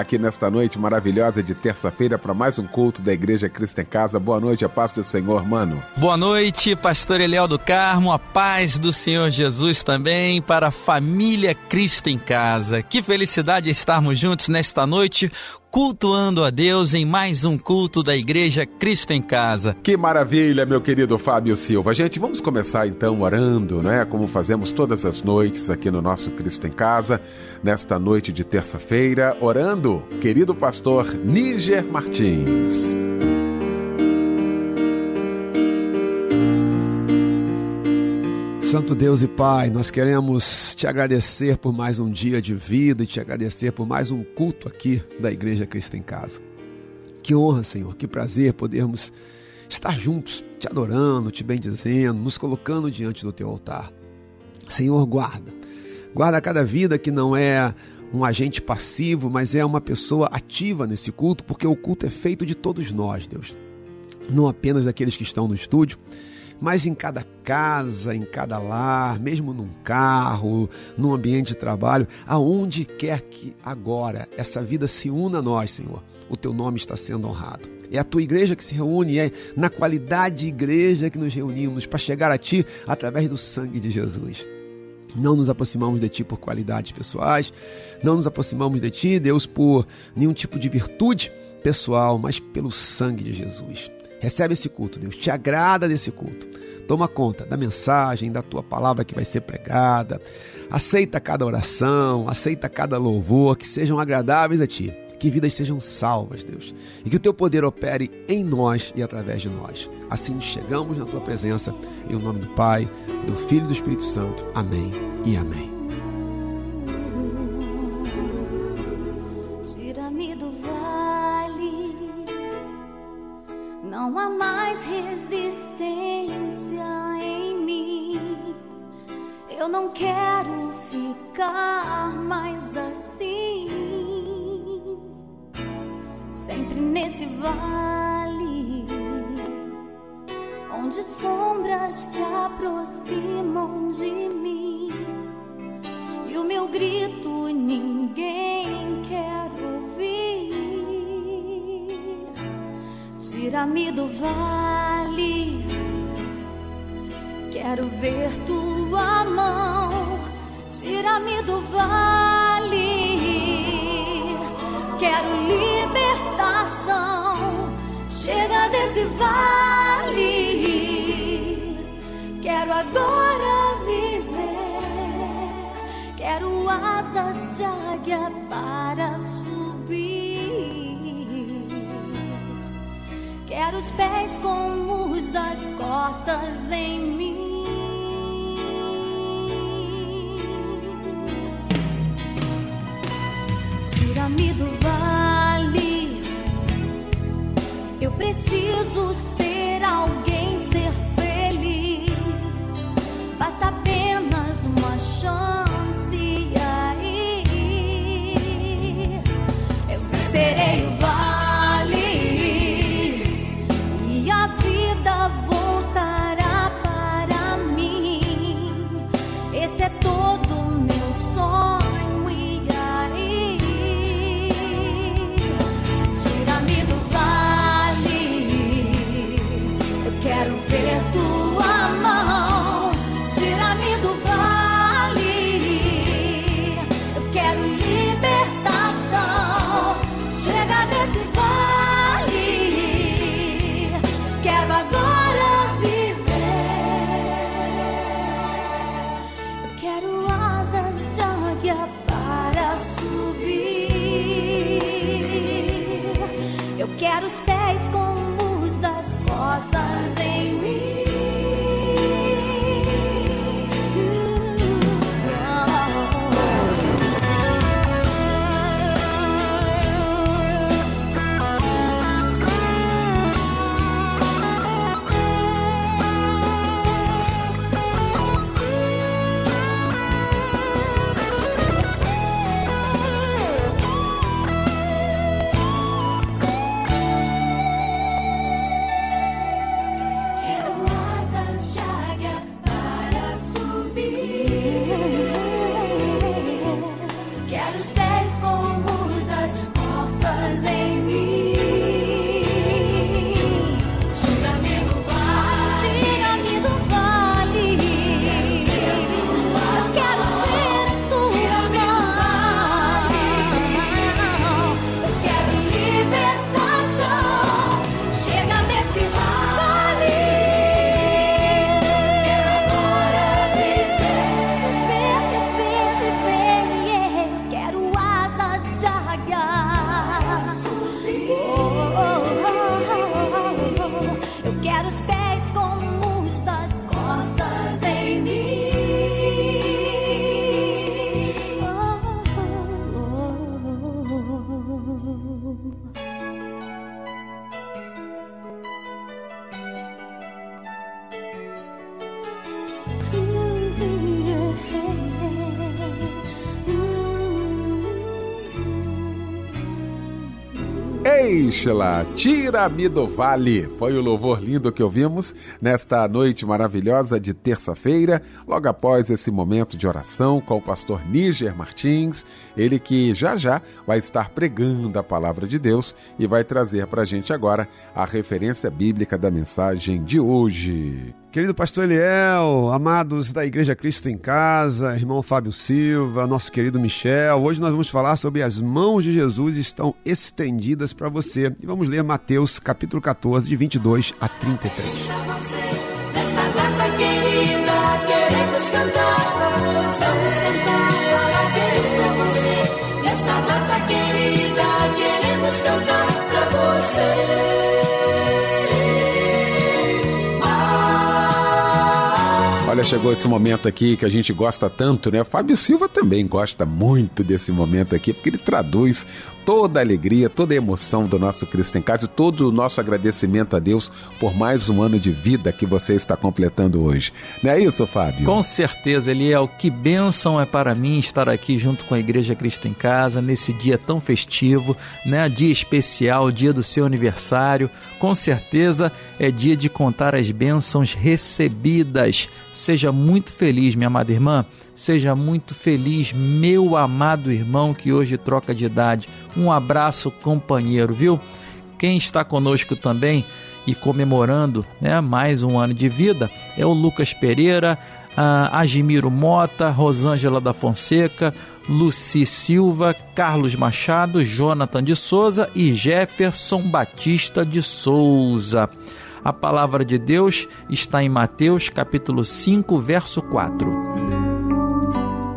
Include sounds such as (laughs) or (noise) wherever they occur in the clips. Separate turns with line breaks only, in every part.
aqui nesta noite maravilhosa de terça-feira para mais um culto da Igreja Cristo em Casa. Boa noite, a paz do Senhor, mano.
Boa noite, pastor Eliel do Carmo, a paz do Senhor Jesus também para a família Cristo em Casa. Que felicidade estarmos juntos nesta noite cultuando a Deus em mais um culto da Igreja Cristo em Casa.
Que maravilha, meu querido Fábio Silva. Gente, vamos começar então orando, né? Como fazemos todas as noites aqui no nosso Cristo em Casa, nesta noite de terça-feira, orando, querido pastor Níger Martins.
Santo Deus e Pai, nós queremos te agradecer por mais um dia de vida e te agradecer por mais um culto aqui da Igreja Cristo em Casa. Que honra, Senhor, que prazer podermos estar juntos, te adorando, te bendizendo, nos colocando diante do teu altar. Senhor, guarda. Guarda cada vida que não é um agente passivo, mas é uma pessoa ativa nesse culto, porque o culto é feito de todos nós, Deus. Não apenas daqueles que estão no estúdio, mas em cada casa, em cada lar, mesmo num carro, num ambiente de trabalho, aonde quer que agora essa vida se una a nós, Senhor, o teu nome está sendo honrado. É a tua igreja que se reúne, é na qualidade de igreja que nos reunimos para chegar a ti através do sangue de Jesus. Não nos aproximamos de ti por qualidades pessoais, não nos aproximamos de ti, Deus, por nenhum tipo de virtude pessoal, mas pelo sangue de Jesus. Recebe esse culto, Deus. Te agrada desse culto. Toma conta da mensagem, da tua palavra que vai ser pregada. Aceita cada oração, aceita cada louvor, que sejam agradáveis a ti. Que vidas sejam salvas, Deus. E que o teu poder opere em nós e através de nós. Assim chegamos na tua presença, em nome do Pai, do Filho e do Espírito Santo. Amém e amém.
Ficar mais assim. Sempre nesse vale onde sombras se aproximam de mim. E o meu grito ninguém quer Tira-me do vale, quero ver mão. Tira-me do vale, quero libertação. Chega desse vale, quero agora viver. Quero asas de águia para Quero os pés como os das costas em mim. Preciso ser
Eixe-la, tira-me do vale. Foi o louvor lindo que ouvimos nesta noite maravilhosa de terça-feira, logo após esse momento de oração com o pastor Níger Martins, ele que já já vai estar pregando a palavra de Deus e vai trazer para a gente agora a referência bíblica da mensagem de hoje.
Querido pastor Eliel, amados da Igreja Cristo em Casa, irmão Fábio Silva, nosso querido Michel, hoje nós vamos falar sobre as mãos de Jesus estão estendidas para você. E vamos ler Mateus capítulo 14, de 22 a 33.
Pra você, nesta data querida, queremos cantar
chegou esse momento aqui que a gente gosta tanto, né? Fábio Silva também gosta muito desse momento aqui, porque ele traduz toda a alegria, toda a emoção do nosso Cristo em Casa todo o nosso agradecimento a Deus por mais um ano de vida que você está completando hoje. Não é isso, Fábio?
Com certeza, Eliel, que bênção é para mim estar aqui junto com a Igreja Cristo em Casa, nesse dia tão festivo, né? Dia especial, dia do seu aniversário. Com certeza é dia de contar as bênçãos recebidas. Seja muito feliz, minha amada irmã. Seja muito feliz, meu amado irmão que hoje troca de idade. Um abraço, companheiro, viu? Quem está conosco também e comemorando né, mais um ano de vida é o Lucas Pereira, a Agimiro Mota, Rosângela da Fonseca, Luci Silva, Carlos Machado, Jonathan de Souza e Jefferson Batista de Souza. A palavra de Deus está em Mateus capítulo 5, verso 4.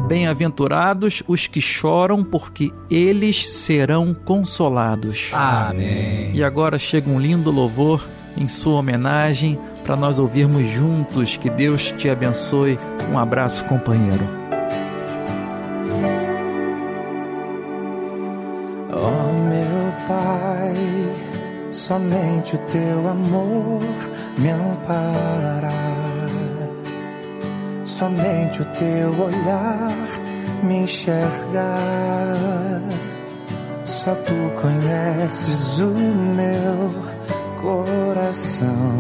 Bem-aventurados os que choram, porque eles serão consolados.
Amém.
E agora chega um lindo louvor em sua homenagem para nós ouvirmos juntos. Que Deus te abençoe. Um abraço, companheiro.
Somente o teu amor me ampara. Somente o teu olhar me enxerga. Só tu conheces o meu coração.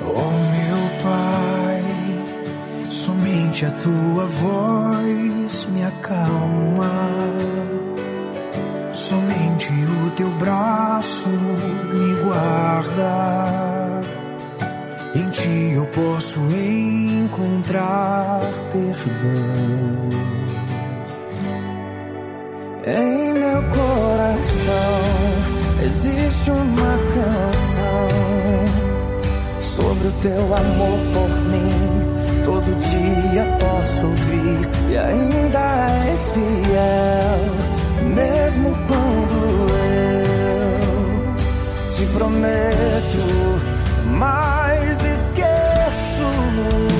Oh meu Pai, somente a tua voz me acalma somente o teu braço me guarda. Em ti eu posso encontrar perdão. Em meu coração existe uma canção sobre o teu amor por mim. Todo dia posso ouvir e ainda és fiel mesmo quando eu te prometo, mas esqueço.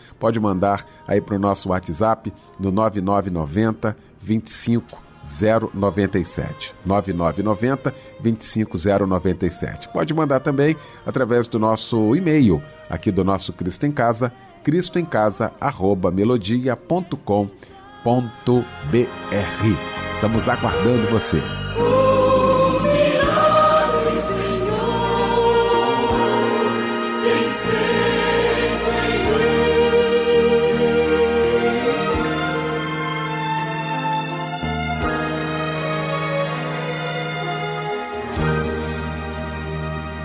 pode mandar aí para o nosso WhatsApp no 9990 25 097 9990 25097. Pode mandar também através do nosso e-mail aqui do nosso Cristo em Casa, cristoemcasa@melodia.com.br. Estamos aguardando você.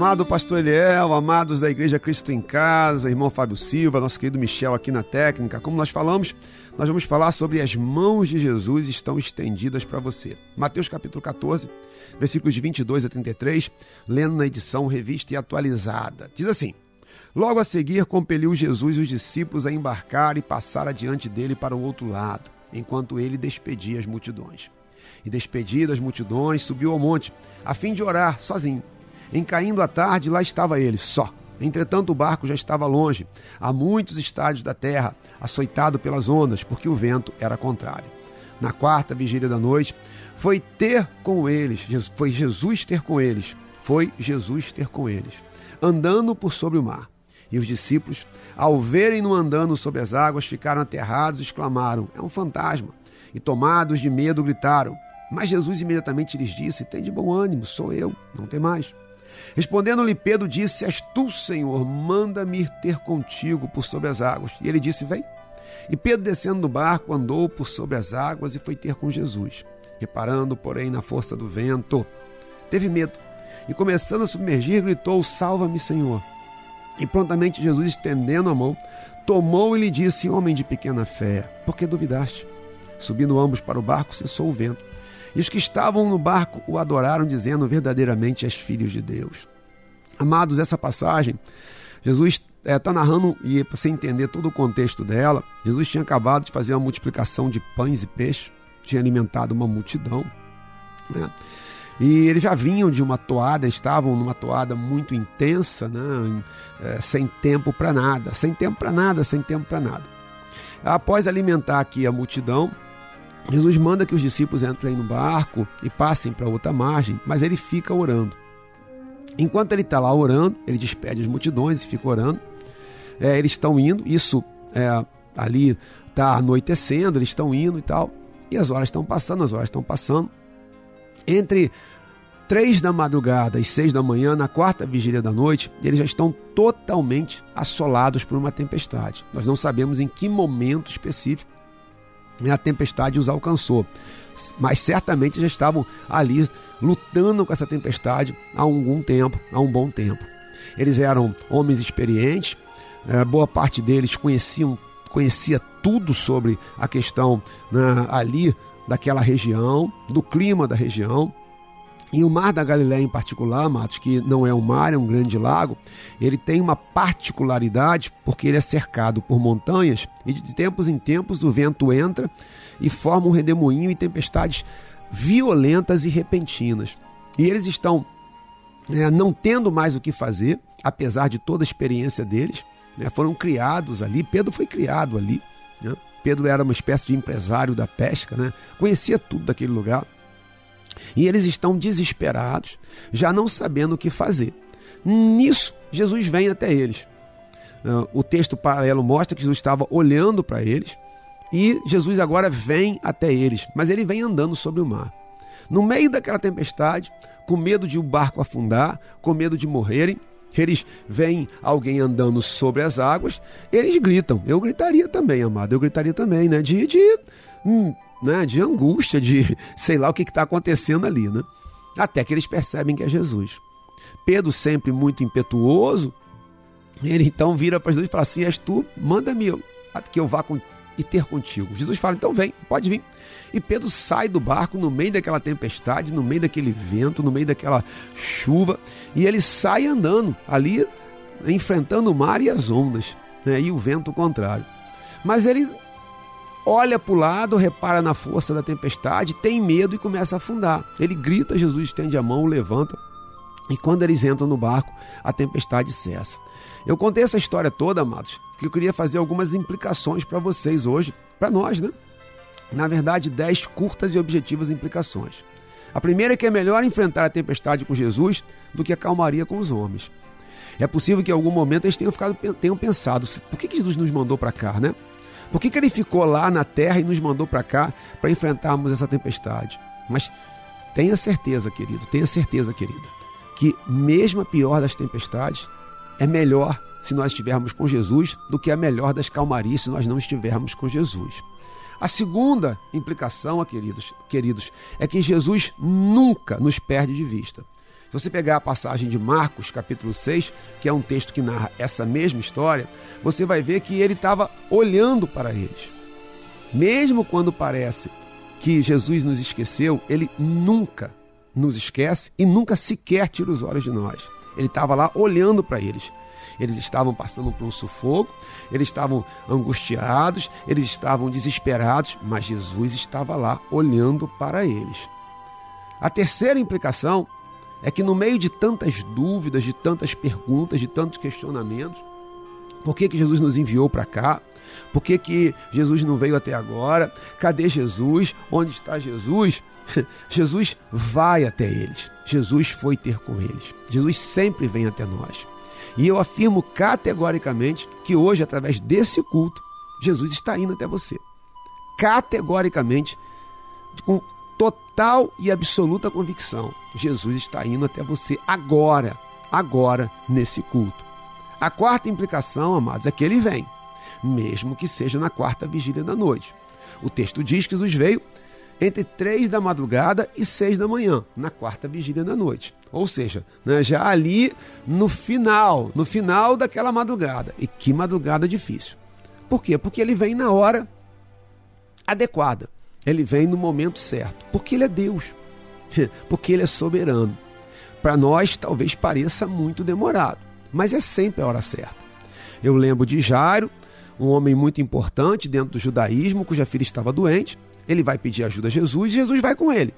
Amado pastor Eliel, amados da Igreja Cristo em Casa, irmão Fábio Silva, nosso querido Michel aqui na técnica, como nós falamos, nós vamos falar sobre as mãos de Jesus estão estendidas para você. Mateus capítulo 14, versículos de 22 a 33, lendo na edição revista e atualizada. Diz assim: Logo a seguir, compeliu Jesus os discípulos a embarcar e passar adiante dele para o outro lado, enquanto ele despedia as multidões. E despedidas as multidões, subiu ao monte, a fim de orar sozinho. Em caindo a tarde, lá estava ele, só. Entretanto, o barco já estava longe, a muitos estádios da terra, açoitado pelas ondas, porque o vento era contrário. Na quarta vigília da noite, foi ter com eles, foi Jesus ter com eles, foi Jesus ter com eles, andando por sobre o mar. E os discípulos, ao verem-no andando sobre as águas, ficaram aterrados e exclamaram: É um fantasma! E tomados de medo, gritaram. Mas Jesus imediatamente lhes disse: Tem de bom ânimo, sou eu, não tem mais. Respondendo-lhe Pedro, disse: És tu, Senhor, manda-me ir ter contigo por sobre as águas. E ele disse: Vem. E Pedro, descendo do barco, andou por sobre as águas e foi ter com Jesus. Reparando, porém, na força do vento, teve medo e, começando a submergir, gritou: Salva-me, Senhor. E prontamente Jesus, estendendo a mão, tomou e lhe disse: Homem de pequena fé, por que duvidaste? Subindo ambos para o barco, cessou o vento. E os que estavam no barco o adoraram, dizendo: Verdadeiramente és filhos de Deus. Amados, essa passagem, Jesus está narrando, e para você entender todo o contexto dela, Jesus tinha acabado de fazer uma multiplicação de pães e peixes, tinha alimentado uma multidão. Né? E eles já vinham de uma toada, estavam numa toada muito intensa, né? É, sem tempo para nada, sem tempo para nada, sem tempo para nada. Após alimentar aqui a multidão, Jesus manda que os discípulos entrem no barco e passem para outra margem, mas ele fica orando. Enquanto ele está lá orando, ele despede as multidões e fica orando. É, eles estão indo, isso é, ali está anoitecendo, eles estão indo e tal. E as horas estão passando, as horas estão passando. Entre três da madrugada e seis da manhã, na quarta vigília da noite, eles já estão totalmente assolados por uma tempestade. Nós não sabemos em que momento específico a tempestade os alcançou, mas certamente já estavam ali lutando com essa tempestade há algum tempo, há um bom tempo. Eles eram homens experientes, é, boa parte deles conheciam conhecia tudo sobre a questão né, ali daquela região, do clima da região. E o Mar da Galiléia em particular, Matos, que não é um mar, é um grande lago, ele tem uma particularidade porque ele é cercado por montanhas e de tempos em tempos o vento entra e forma um redemoinho e tempestades violentas e repentinas. E eles estão é, não tendo mais o que fazer, apesar de toda a experiência deles, né, foram criados ali. Pedro foi criado ali. Né? Pedro era uma espécie de empresário da pesca, né? conhecia tudo daquele lugar. E eles estão desesperados, já não sabendo o que fazer. Nisso, Jesus vem até eles. Ah, o texto paralelo mostra que Jesus estava olhando para eles e Jesus agora vem até eles, mas ele vem andando sobre o mar. No meio daquela tempestade, com medo de o barco afundar, com medo de morrerem, eles veem alguém andando sobre as águas, eles gritam. Eu gritaria também, amado, eu gritaria também, né? De, de hum, né, de angústia, de (laughs) sei lá o que está acontecendo ali, né? Até que eles percebem que é Jesus. Pedro, sempre muito impetuoso, ele então vira para Jesus e fala assim: És tu, manda-me que eu vá com, e ter contigo. Jesus fala: Então vem, pode vir. E Pedro sai do barco no meio daquela tempestade, no meio daquele vento, no meio daquela chuva, e ele sai andando ali, enfrentando o mar e as ondas, né, e o vento contrário. Mas ele olha para o lado, repara na força da tempestade, tem medo e começa a afundar. Ele grita, Jesus estende a mão, levanta. E quando eles entram no barco, a tempestade cessa. Eu contei essa história toda, amados, que eu queria fazer algumas implicações para vocês hoje, para nós, né? Na verdade, dez curtas e objetivas implicações. A primeira é que é melhor enfrentar a tempestade com Jesus do que a calmaria com os homens. É possível que em algum momento eles tenham, ficado, tenham pensado, por que Jesus nos mandou para cá, né? Por que, que ele ficou lá na terra e nos mandou para cá para enfrentarmos essa tempestade? Mas tenha certeza, querido, tenha certeza, querida, que, mesmo a pior das tempestades, é melhor se nós estivermos com Jesus do que a melhor das calmarias se nós não estivermos com Jesus. A segunda implicação, queridos, queridos, é que Jesus nunca nos perde de vista. Se você pegar a passagem de Marcos, capítulo 6, que é um texto que narra essa mesma história, você vai ver que ele estava olhando para eles. Mesmo quando parece que Jesus nos esqueceu, ele nunca nos esquece e nunca sequer tira os olhos de nós. Ele estava lá olhando para eles. Eles estavam passando por um sufoco, eles estavam angustiados, eles estavam desesperados, mas Jesus estava lá olhando para eles. A terceira implicação é que no meio de tantas dúvidas, de tantas perguntas, de tantos questionamentos, por que, que Jesus nos enviou para cá? Por que, que Jesus não veio até agora? Cadê Jesus? Onde está Jesus? (laughs) Jesus vai até eles. Jesus foi ter com eles. Jesus sempre vem até nós. E eu afirmo categoricamente que hoje, através desse culto, Jesus está indo até você. Categoricamente, com total e absoluta convicção, Jesus está indo até você agora, agora, nesse culto. A quarta implicação, amados, é que ele vem, mesmo que seja na quarta vigília da noite. O texto diz que Jesus veio entre três da madrugada e seis da manhã, na quarta vigília da noite. Ou seja, né, já ali no final, no final daquela madrugada. E que madrugada difícil. Por quê? Porque ele vem na hora adequada. Ele vem no momento certo. Porque ele é Deus. (laughs) Porque ele é soberano. Para nós, talvez pareça muito demorado, mas é sempre a hora certa. Eu lembro de Jairo, um homem muito importante dentro do judaísmo, cuja filha estava doente. Ele vai pedir ajuda a Jesus e Jesus vai com ele.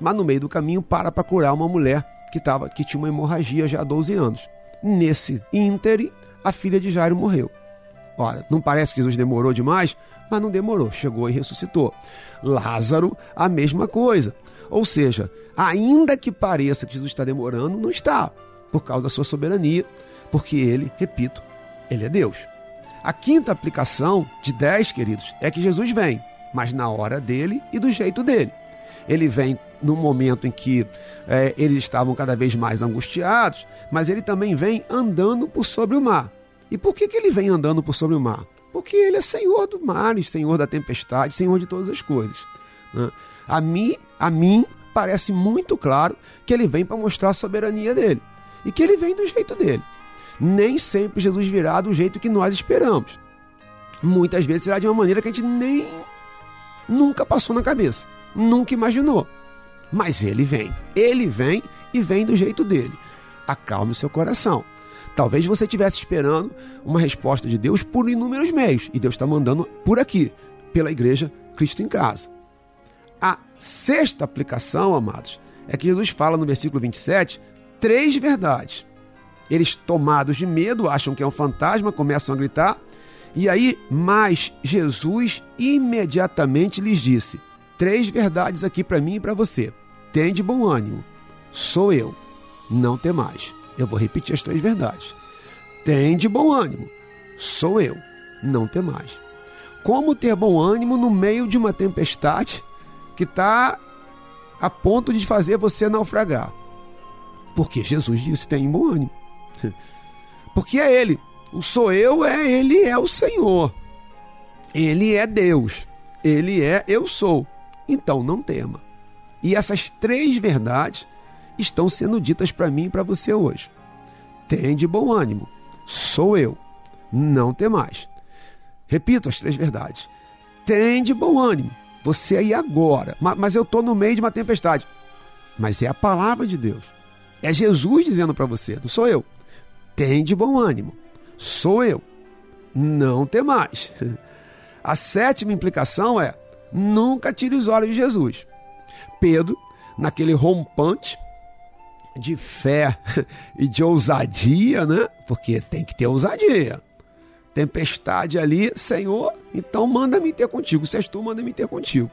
Mas no meio do caminho para para curar uma mulher que, tava, que tinha uma hemorragia já há 12 anos. Nesse íntere, a filha de Jairo morreu. Ora, não parece que Jesus demorou demais? Mas não demorou, chegou e ressuscitou. Lázaro, a mesma coisa. Ou seja, ainda que pareça que Jesus está demorando, não está, por causa da sua soberania, porque ele, repito, ele é Deus. A quinta aplicação de 10, queridos, é que Jesus vem, mas na hora dele e do jeito dele. Ele vem num momento em que é, eles estavam cada vez mais angustiados, mas ele também vem andando por sobre o mar. E por que, que ele vem andando por sobre o mar? Porque ele é senhor do mar, senhor da tempestade, senhor de todas as coisas. Né? A mim, a mim parece muito claro que ele vem para mostrar a soberania dele e que ele vem do jeito dele. Nem sempre Jesus virá do jeito que nós esperamos. Muitas vezes será de uma maneira que a gente nem nunca passou na cabeça, nunca imaginou. Mas ele vem, ele vem e vem do jeito dele. Acalme o seu coração. Talvez você estivesse esperando uma resposta de Deus por inúmeros meios e Deus está mandando por aqui, pela igreja Cristo em Casa. A sexta aplicação, amados, é que Jesus fala no versículo 27 três verdades. Eles, tomados de medo, acham que é um fantasma, começam a gritar. E aí, mas Jesus imediatamente lhes disse: Três verdades aqui para mim e para você. Tem de bom ânimo. Sou eu. Não tem mais. Eu vou repetir as três verdades. Tem de bom ânimo. Sou eu. Não tem mais. Como ter bom ânimo no meio de uma tempestade que está a ponto de fazer você naufragar? Porque Jesus disse: tem bom ânimo. (laughs) Porque é Ele. O sou eu é Ele é o Senhor. Ele é Deus. Ele é eu sou. Então não tema. E essas três verdades estão sendo ditas para mim e para você hoje. Tem de bom ânimo. Sou eu. Não tem mais. Repito as três verdades. Tem de bom ânimo. Você aí agora. Mas eu estou no meio de uma tempestade. Mas é a palavra de Deus. É Jesus dizendo para você, não sou eu. Tem de bom ânimo. Sou eu. Não tem mais. (laughs) A sétima implicação é: nunca tire os olhos de Jesus. Pedro, naquele rompante de fé (laughs) e de ousadia, né? Porque tem que ter ousadia. Tempestade ali, Senhor, então manda-me ter contigo. Se és tu, manda-me ter contigo.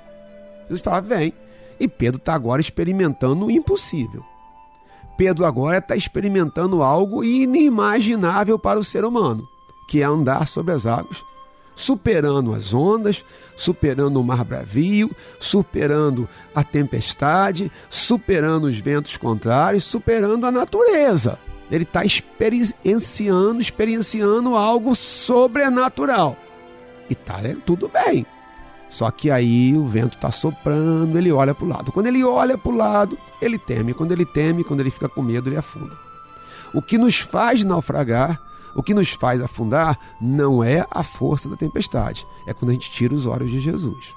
Jesus fala, vem. E Pedro está agora experimentando o impossível. Pedro agora está experimentando algo inimaginável para o ser humano, que é andar sobre as águas, superando as ondas, superando o mar bravio, superando a tempestade, superando os ventos contrários, superando a natureza. Ele está experienciando, experienciando algo sobrenatural. E tá é, tudo bem. Só que aí o vento está soprando, ele olha para o lado. Quando ele olha para o lado, ele teme. Quando ele teme, quando ele fica com medo, ele afunda. O que nos faz naufragar, o que nos faz afundar, não é a força da tempestade, é quando a gente tira os olhos de Jesus.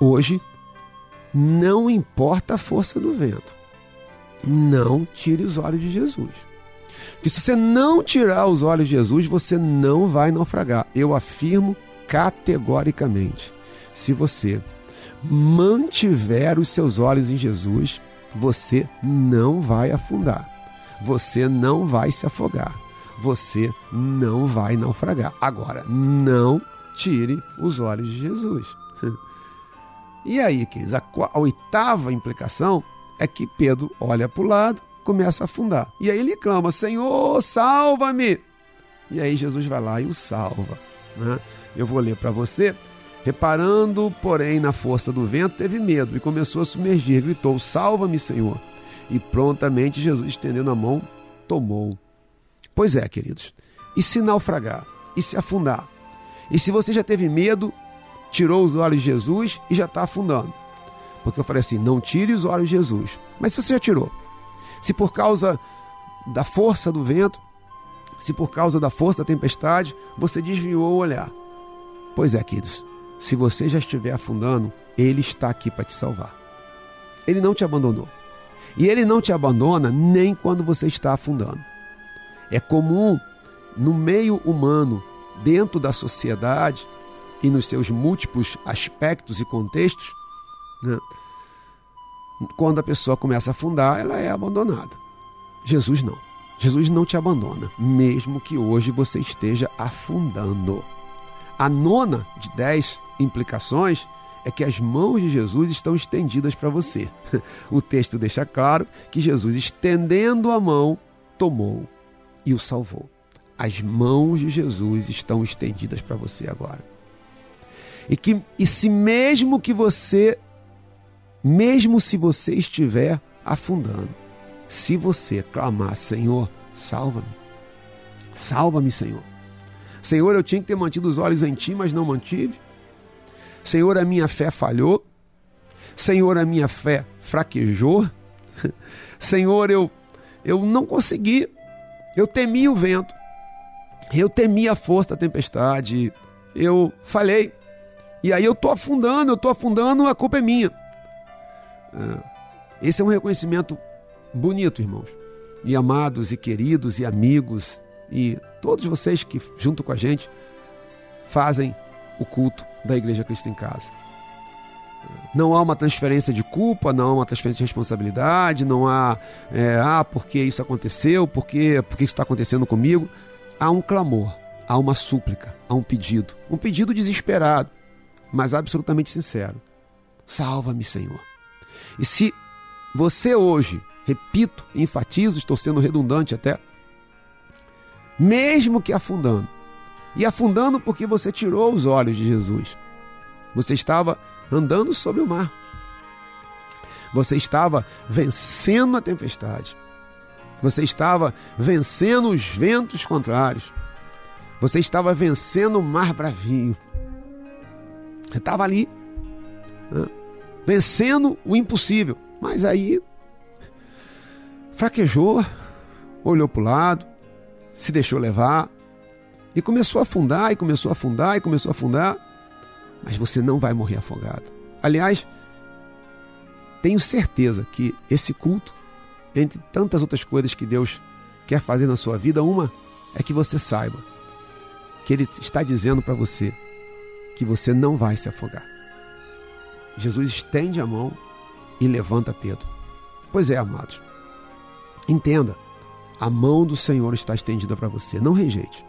Hoje, não importa a força do vento, não tire os olhos de Jesus. Porque se você não tirar os olhos de Jesus, você não vai naufragar. Eu afirmo categoricamente: se você mantiver os seus olhos em Jesus, você não vai afundar você não vai se afogar. Você não vai naufragar. Agora, não tire os olhos de Jesus. (laughs) E aí, queridos, a, a oitava implicação é que Pedro olha para o lado, começa a afundar. E aí ele clama: Senhor, salva-me! E aí Jesus vai lá e o salva. Né? Eu vou ler para você. Reparando, porém, na força do vento, teve medo e começou a submergir. Gritou: Salva-me, Senhor! E prontamente Jesus, estendendo a mão, tomou. Pois é, queridos. E se naufragar? E se afundar? E se você já teve medo, tirou os olhos de Jesus e já está afundando? Porque eu falei assim: não tire os olhos de Jesus. Mas se você já tirou, se por causa da força do vento, se por causa da força da tempestade, você desviou o olhar. Pois é, queridos, se você já estiver afundando, Ele está aqui para te salvar. Ele não te abandonou. E ele não te abandona nem quando você está afundando. É comum no meio humano, dentro da sociedade e nos seus múltiplos aspectos e contextos, né? quando a pessoa começa a afundar, ela é abandonada. Jesus não. Jesus não te abandona, mesmo que hoje você esteja afundando. A nona de dez implicações é que as mãos de Jesus estão estendidas para você. (laughs) O texto deixa claro que Jesus, estendendo a mão, tomou e o salvou. As mãos de Jesus estão estendidas para você agora. E que e se mesmo que você mesmo se você estiver afundando, se você clamar, Senhor, salva-me. Salva-me, Senhor. Senhor, eu tinha que ter mantido os olhos em ti, mas não mantive. Senhor, a minha fé falhou. Senhor, a minha fé fraquejou. (laughs) Senhor, eu, eu não consegui. Eu temi o vento. Eu temi a força da tempestade. Eu falhei. E aí eu estou afundando, eu estou afundando, a culpa é minha. É. Esse é um reconhecimento bonito, irmãos. E amados, e queridos, e amigos, e todos vocês que, junto com a gente, fazem o culto da Igreja Cristo em Casa. Não há uma transferência de culpa, não há uma transferência de responsabilidade, não há, é, ah, porque isso aconteceu, porque, porque isso está acontecendo comigo. Há um clamor, há uma súplica, há um pedido. Um pedido desesperado, mas absolutamente sincero. Salva-me, Senhor. E se você hoje, repito, enfatizo, estou sendo redundante até, mesmo que afundando, e afundando porque você tirou os olhos de Jesus. Você estava andando sobre o mar. Você estava vencendo a tempestade. Você estava vencendo os ventos contrários. Você estava vencendo o mar bravio. Você estava ali, né? vencendo o impossível. Mas aí fraquejou, olhou para o lado, se deixou levar, e começou a afundar, e começou a afundar, e começou a afundar. Mas você não vai morrer afogado. Aliás, tenho certeza que esse culto, entre tantas outras coisas que Deus quer fazer na sua vida, uma é que você saiba que Ele está dizendo para você que você não vai se afogar. Jesus estende a mão e levanta Pedro. Pois é, amados, entenda, a mão do Senhor está estendida para você, não rejeite.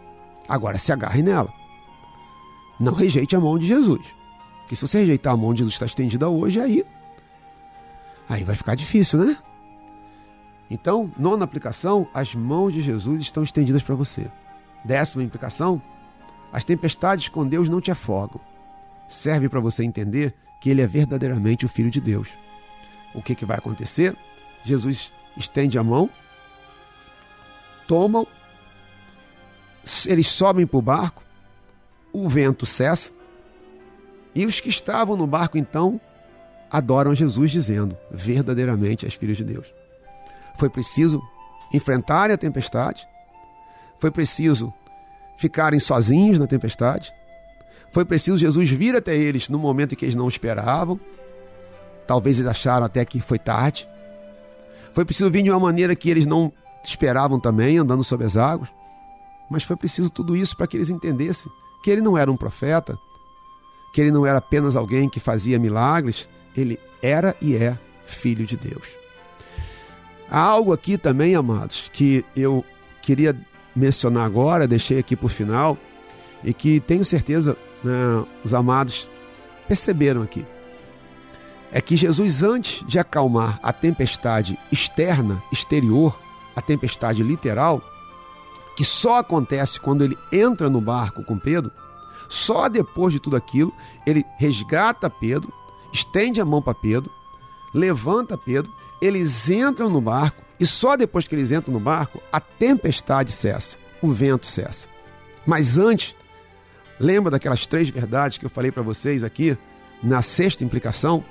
Agora se agarre nela. Não rejeite a mão de Jesus. Porque se você rejeitar a mão de Jesus está estendida hoje, aí, aí vai ficar difícil, né? Então, nona aplicação, as mãos de Jesus estão estendidas para você. Décima implicação, As tempestades com Deus não te afogam. Serve para você entender que Ele é verdadeiramente o Filho de Deus. O que, que vai acontecer? Jesus estende a mão, tomam, eles sobem para o barco, o vento cessa, e os que estavam no barco então adoram Jesus, dizendo: verdadeiramente és filho de Deus. Foi preciso enfrentarem a tempestade, foi preciso ficarem sozinhos na tempestade, foi preciso Jesus vir até eles no momento em que eles não esperavam, talvez eles acharam até que foi tarde, foi preciso vir de uma maneira que eles não esperavam também, andando sobre as águas, mas foi preciso tudo isso para que eles entendessem que ele não era um profeta, que ele não era apenas alguém que fazia milagres, ele era e é filho de Deus. Há algo aqui também, amados, que eu queria mencionar agora, deixei aqui por final, e que tenho certeza né, os amados perceberam aqui. É que Jesus, antes de acalmar a tempestade externa, exterior, a tempestade literal, que só acontece quando ele entra no barco com Pedro, só depois de tudo aquilo, ele resgata Pedro, estende a mão para Pedro, levanta Pedro, eles entram no barco e só depois que eles entram no barco, a tempestade cessa, o vento cessa. Mas antes, lembra daquelas três verdades que eu falei para vocês aqui na sexta implicação?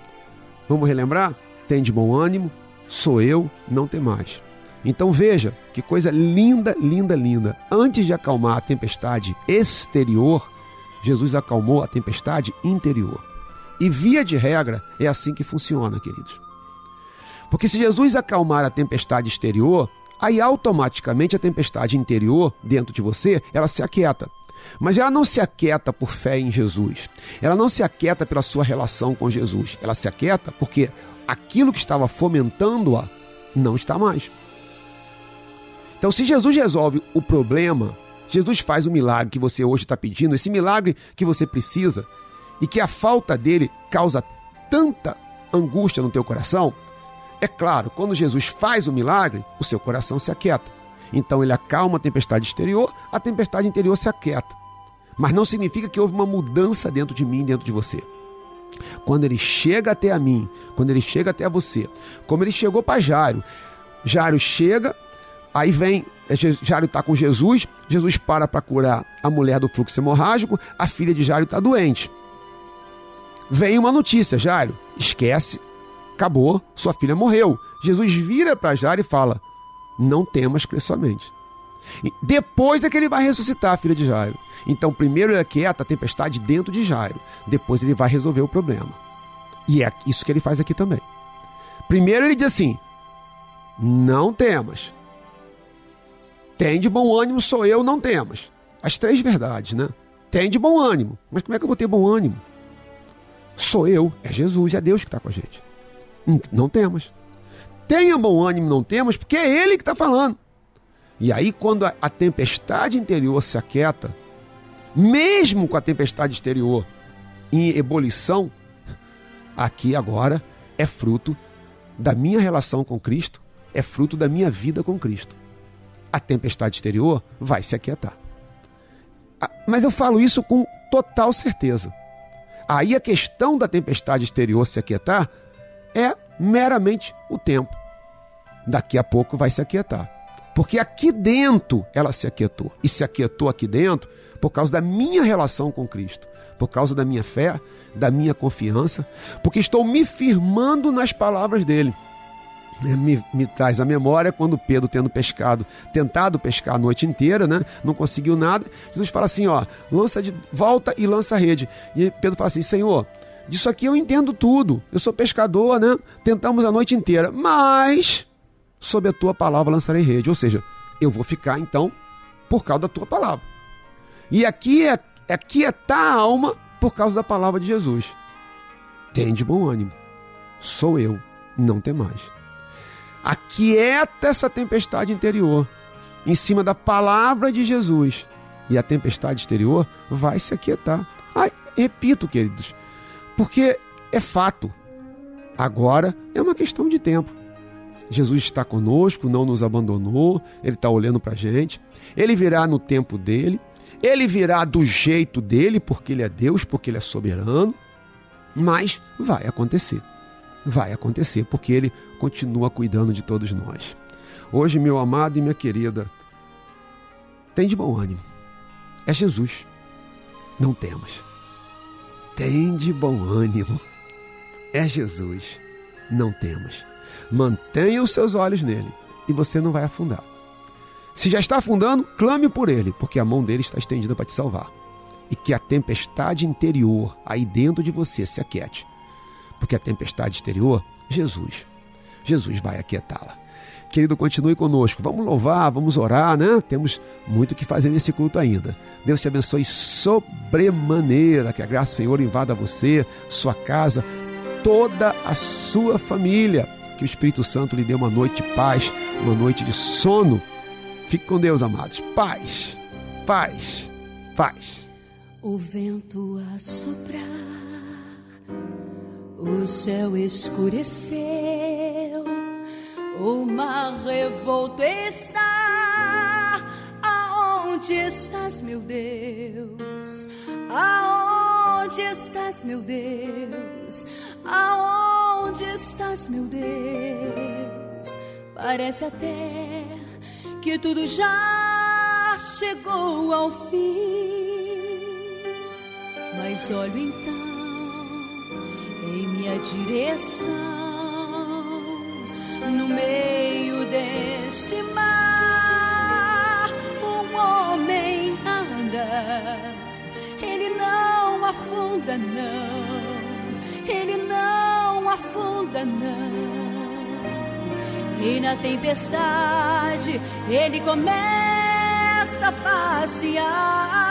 Vamos relembrar? Tem de bom ânimo, sou eu, não tem mais. Então veja que coisa linda, linda, linda. Antes de acalmar a tempestade exterior, Jesus acalmou a tempestade interior. E via de regra é assim que funciona, queridos. Porque se Jesus acalmar a tempestade exterior, aí automaticamente a tempestade interior dentro de você, ela se aquieta. Mas ela não se aquieta por fé em Jesus. Ela não se aquieta pela sua relação com Jesus. Ela se aquieta porque aquilo que estava fomentando-a não está mais. Então, se Jesus resolve o problema, Jesus faz o milagre que você hoje está pedindo, esse milagre que você precisa, e que a falta dele causa tanta angústia no teu coração, é claro, quando Jesus faz o milagre, o seu coração se aquieta. Então ele acalma a tempestade exterior, a tempestade interior se aquieta. Mas não significa que houve uma mudança dentro de mim, dentro de você. Quando ele chega até a mim, quando ele chega até você, como ele chegou para Jairo, Jairo chega, Aí vem, é, Jairo está com Jesus, Jesus para para curar a mulher do fluxo hemorrágico, a filha de Jairo está doente. Vem uma notícia, Jairo, esquece, acabou, sua filha morreu. Jesus vira para Jairo e fala: Não temas, crer somente. E depois é que ele vai ressuscitar a filha de Jairo. Então, primeiro ele aquieta a tempestade dentro de Jairo, depois ele vai resolver o problema. E é isso que ele faz aqui também. Primeiro ele diz assim: Não temas. Tem de bom ânimo, sou eu, não temas. As três verdades, né? Tem de bom ânimo. Mas como é que eu vou ter bom ânimo? Sou eu, é Jesus, é Deus que está com a gente. Não temas. Tenha bom ânimo, não temas, porque é Ele que está falando. E aí, quando a, a tempestade interior se aquieta, mesmo com a tempestade exterior em ebulição, aqui agora é fruto da minha relação com Cristo, é fruto da minha vida com Cristo a tempestade exterior vai se aquietar. Ah, mas eu falo isso com total certeza. Aí a questão da tempestade exterior se aquietar é meramente o tempo. Daqui a pouco vai se aquietar. Porque aqui dentro ela se aquietou. E se aquietou aqui dentro por causa da minha relação com Cristo, por causa da minha fé, da minha confiança, porque estou me firmando nas palavras dele me, me, traz a memória quando Pedro, tendo pescado, tentado pescar a noite inteira, né, não conseguiu nada. Jesus fala assim: ó, lança de volta e lança a rede. E Pedro fala assim: Senhor, disso aqui eu entendo tudo. Eu sou pescador, né? Tentamos a noite inteira, mas sob a tua palavra lançarei rede. Ou seja, eu vou ficar então por causa da tua palavra. E aqui é aqui é tá a alma por causa da palavra de Jesus. Tem de bom ânimo. Sou eu, não tem mais aquieta essa tempestade interior em cima da palavra de Jesus e a tempestade exterior vai se aquietar. Ai, repito, queridos, porque é fato. Agora é uma questão de tempo. Jesus está conosco, não nos abandonou, Ele está olhando para a gente. Ele virá no tempo dele. Ele virá do jeito dele, porque ele é Deus, porque ele é soberano, mas vai acontecer. Vai acontecer, porque ele continua cuidando de todos nós. Hoje, meu amado e minha querida, tem de bom ânimo. É Jesus. Não temas. Tem de bom ânimo. É Jesus. Não temas. Mantenha os seus olhos nele e você não vai afundar. Se já está afundando, clame por ele, porque a mão dele está estendida para te salvar. E que a tempestade interior aí dentro de você se aquiete. Porque a tempestade exterior, Jesus. Jesus vai aquietá-la. Querido, continue conosco. Vamos louvar, vamos orar, né? Temos muito que fazer nesse culto ainda. Deus te abençoe sobremaneira. Que a graça do Senhor invada você, sua casa, toda a sua família. Que o Espírito Santo lhe dê uma noite de paz, uma noite de sono. Fique com Deus, amados. Paz, paz, paz.
O vento a soprar, o céu escureceu, o mar revolto está. Aonde estás, meu Deus? Aonde estás, meu Deus? Aonde estás, meu Deus? Parece até que tudo já chegou ao fim. Mas olho então minha direção, no meio deste mar, um homem anda. Ele não afunda, não. Ele não afunda, não. E na tempestade ele começa a passear.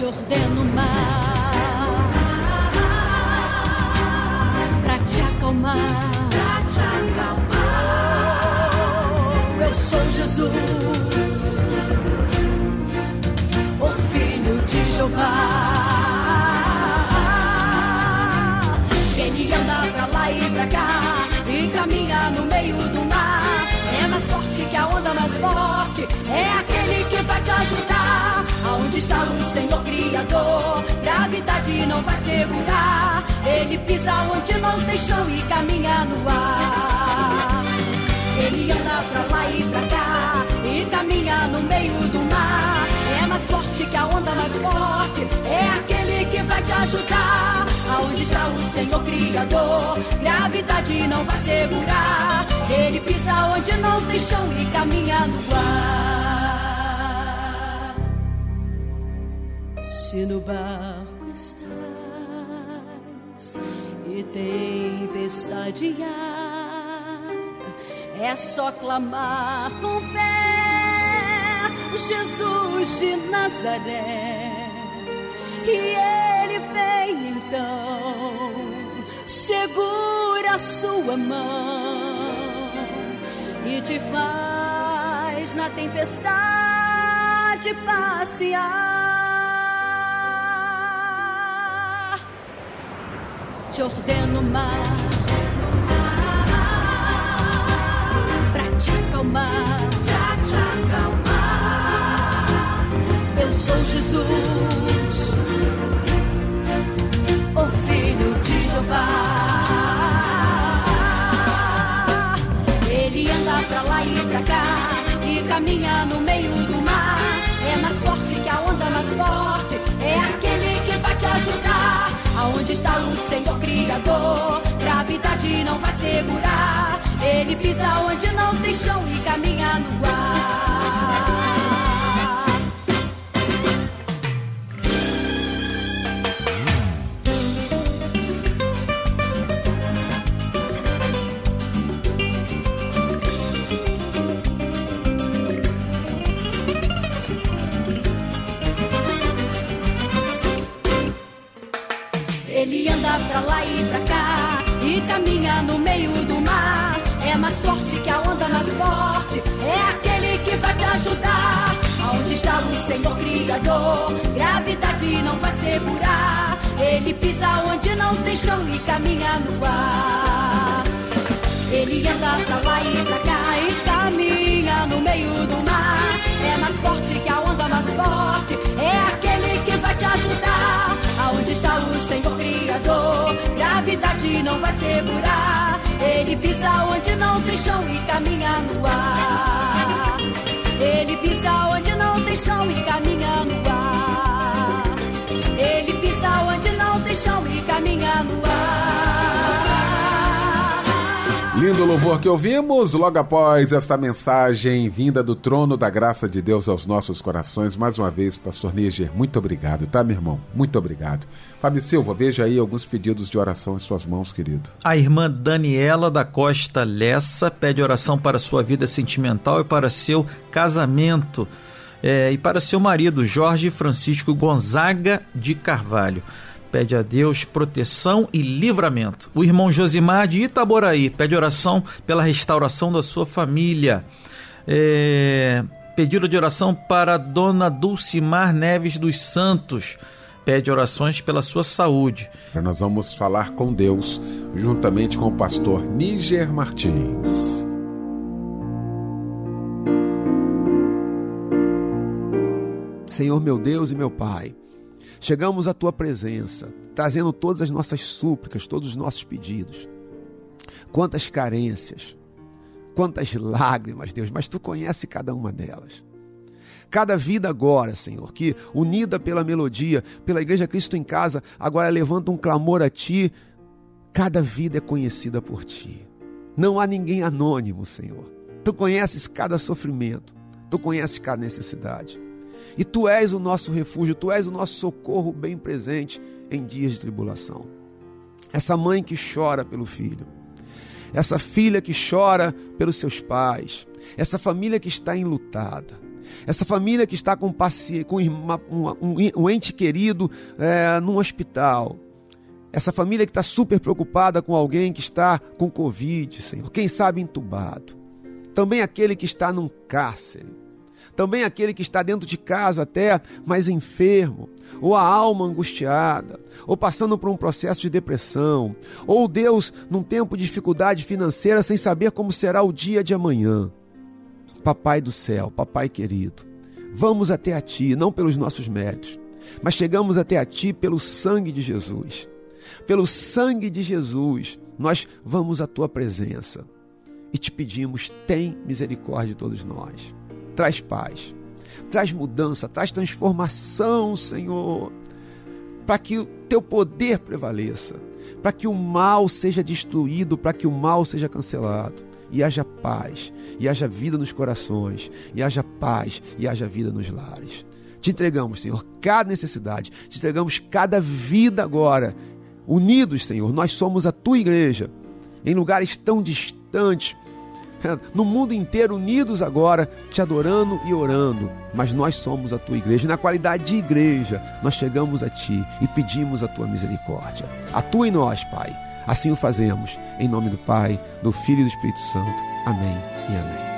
Te ordeno mar pra te acalmar. Pra te acalmar. Eu sou Jesus, o filho de Jeová. Ele anda pra lá e pra cá e caminha no meio do que a onda mais forte, é aquele que vai te ajudar. Aonde está o Senhor Criador? Gravidade não vai segurar. Ele pisa onde não tem chão e caminha no ar. Ele anda pra lá e pra cá e caminha no meio do mar. É mais forte que a onda mais forte, é aquele que vai te ajudar. Aonde está o Senhor Criador? Gravidade não vai segurar. Ele pisa onde não tem chão e caminha no ar. Se no barco estás e tempestade há, é só clamar com fé, Jesus de Nazaré. Ele vem então, segura a sua mão e te faz na tempestade passear. Te ordeno mar pra te acalmar, pra te acalmar. Eu sou Jesus, Ele anda pra lá e pra cá e caminha no meio do mar. É mais forte que a onda mais forte, é aquele que vai te ajudar. Aonde está o Senhor Criador? Gravidade não vai segurar. Ele pisa onde não tem chão e caminha no ar. Senhor Criador, gravidade não vai segurar. Ele pisa onde não tem chão e caminha no ar. Ele anda pra lá e pra cá e caminha no meio do mar. É mais forte que a onda mais forte é aquele que vai te ajudar. Aonde está o Senhor Criador? Gravidade não vai segurar. Ele pisa onde não tem chão e caminha no ar. Ele pisa onde não tem chão e caminha no ar. Ele pisa onde não tem chão e caminha no ar.
Lindo louvor que ouvimos logo após esta mensagem vinda do trono da graça de Deus aos nossos corações. Mais uma vez, Pastor Níger, muito obrigado, tá, meu irmão? Muito obrigado. Fábio Silva, veja aí alguns pedidos de oração em suas mãos, querido.
A irmã Daniela da Costa Lessa pede oração para sua vida sentimental e para seu casamento. É, e para seu marido, Jorge Francisco Gonzaga de Carvalho. Pede a Deus proteção e livramento. O irmão Josimar de Itaboraí pede oração pela restauração da sua família. É, pedido de oração para Dona Dulcimar Neves dos Santos. Pede orações pela sua saúde.
Nós vamos falar com Deus juntamente com o pastor Níger Martins.
Senhor meu Deus e meu Pai, chegamos à tua presença, trazendo todas as nossas súplicas, todos os nossos pedidos. Quantas carências, quantas lágrimas, Deus, mas tu conhece cada uma delas. Cada vida agora, Senhor, que unida pela melodia, pela Igreja Cristo em Casa, agora levanta um clamor a Ti, cada vida é conhecida por Ti. Não há ninguém anônimo, Senhor. Tu conheces cada sofrimento, Tu conheces cada necessidade. E Tu és o nosso refúgio, Tu és o nosso socorro bem presente em dias de tribulação. Essa mãe que chora pelo filho, essa filha que chora pelos seus pais, essa família que está enlutada, essa família que está com, com um, um ente querido é, num hospital, essa família que está super preocupada com alguém que está com Covid, Senhor, quem sabe entubado, também aquele que está num cárcere, também aquele que está dentro de casa até, mas enfermo, ou a alma angustiada, ou passando por um processo de depressão, ou Deus num tempo de dificuldade financeira sem saber como será o dia de amanhã. Papai do céu, papai querido, vamos até a Ti, não pelos nossos méritos, mas chegamos até a Ti pelo sangue de Jesus. Pelo sangue de Jesus, nós vamos à Tua presença e te pedimos, tem misericórdia de todos nós. Traz paz, traz mudança, traz transformação, Senhor, para que o Teu poder prevaleça, para que o mal seja destruído, para que o mal seja cancelado e haja paz, e haja vida nos corações, e haja paz, e haja vida nos lares. Te entregamos, Senhor, cada necessidade, te entregamos cada vida agora. Unidos, Senhor, nós somos a tua igreja, em lugares tão distantes, (laughs) no mundo inteiro, unidos agora, te adorando e orando, mas nós somos a tua igreja. E na qualidade de igreja, nós chegamos a ti e pedimos a tua misericórdia. Atua em nós, Pai. Assim o fazemos, em nome do Pai, do Filho e do Espírito Santo. Amém e amém.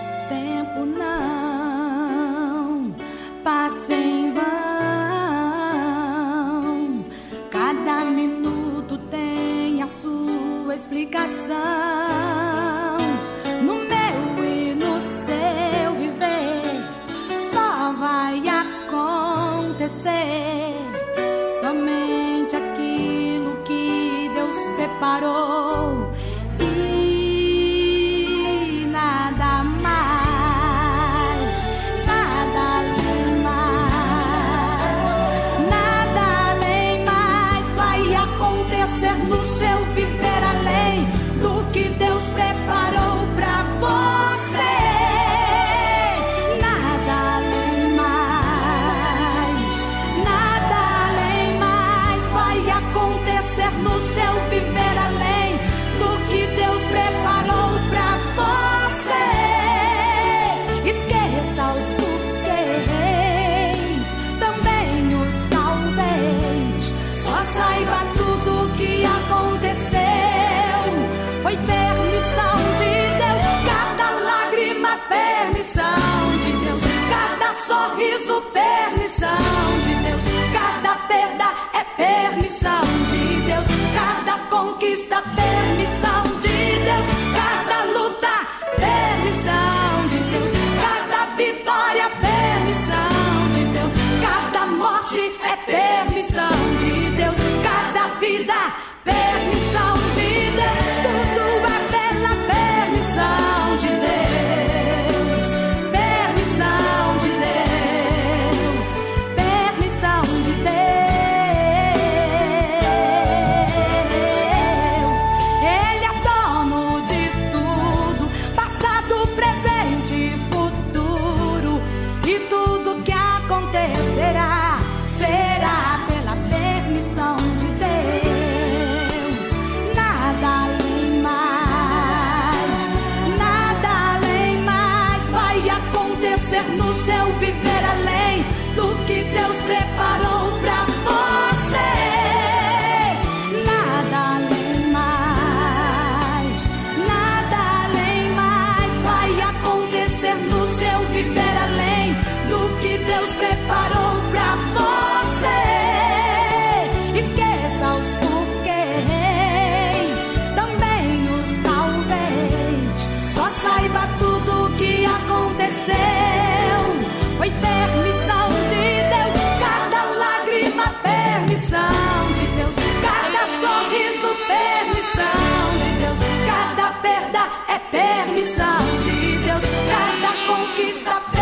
stop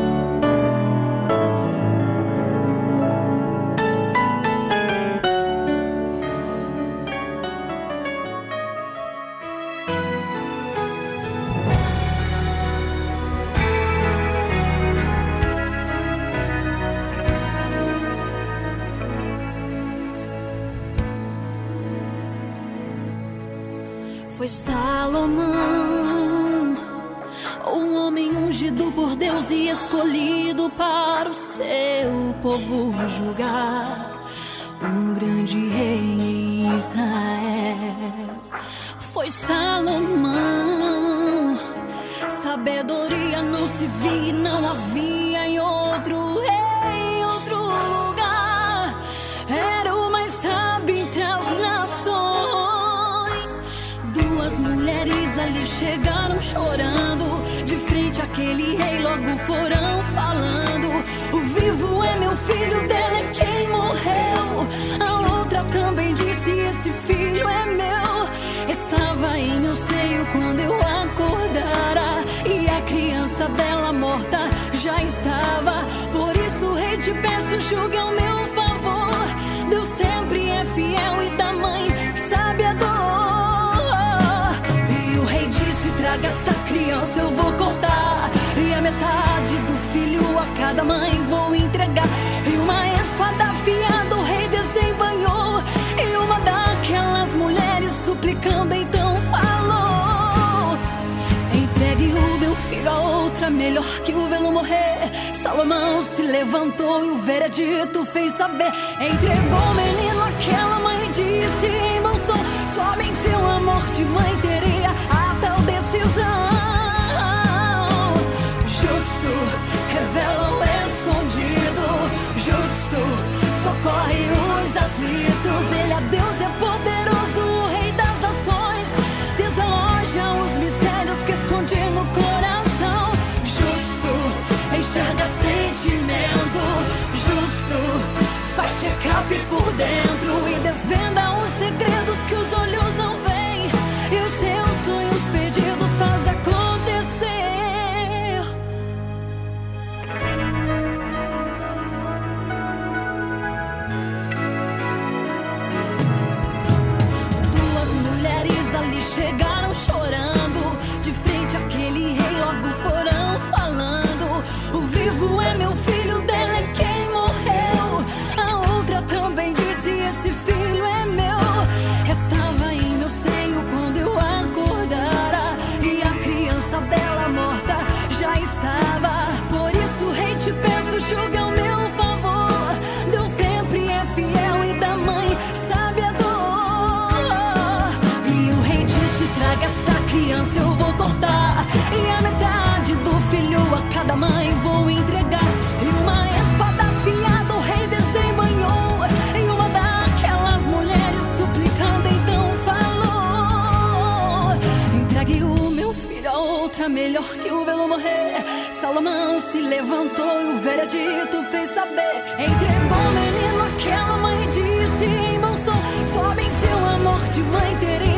Mãe vou entregar. E uma espada afiada o rei desembanhou. E uma daquelas mulheres suplicando então falou: Entregue o meu filho a outra, melhor que o vê-lo morrer. Salomão se levantou e o veredito fez saber. Entregou o menino àquela mãe e disse em mão som: Somente uma morte mãe teria enxerga sentimento, justo faz check-up por dentro sagrada mãe vou entregar. E uma espada afiada o rei desembanhou em uma daquelas mulheres suplicando. Então falou: entreguei o meu filho a outra, melhor que o velho morrer. Salomão se levantou e o veredito fez saber. Entregou o menino aquela mãe disse em bom som: somente o amor de mãe terei.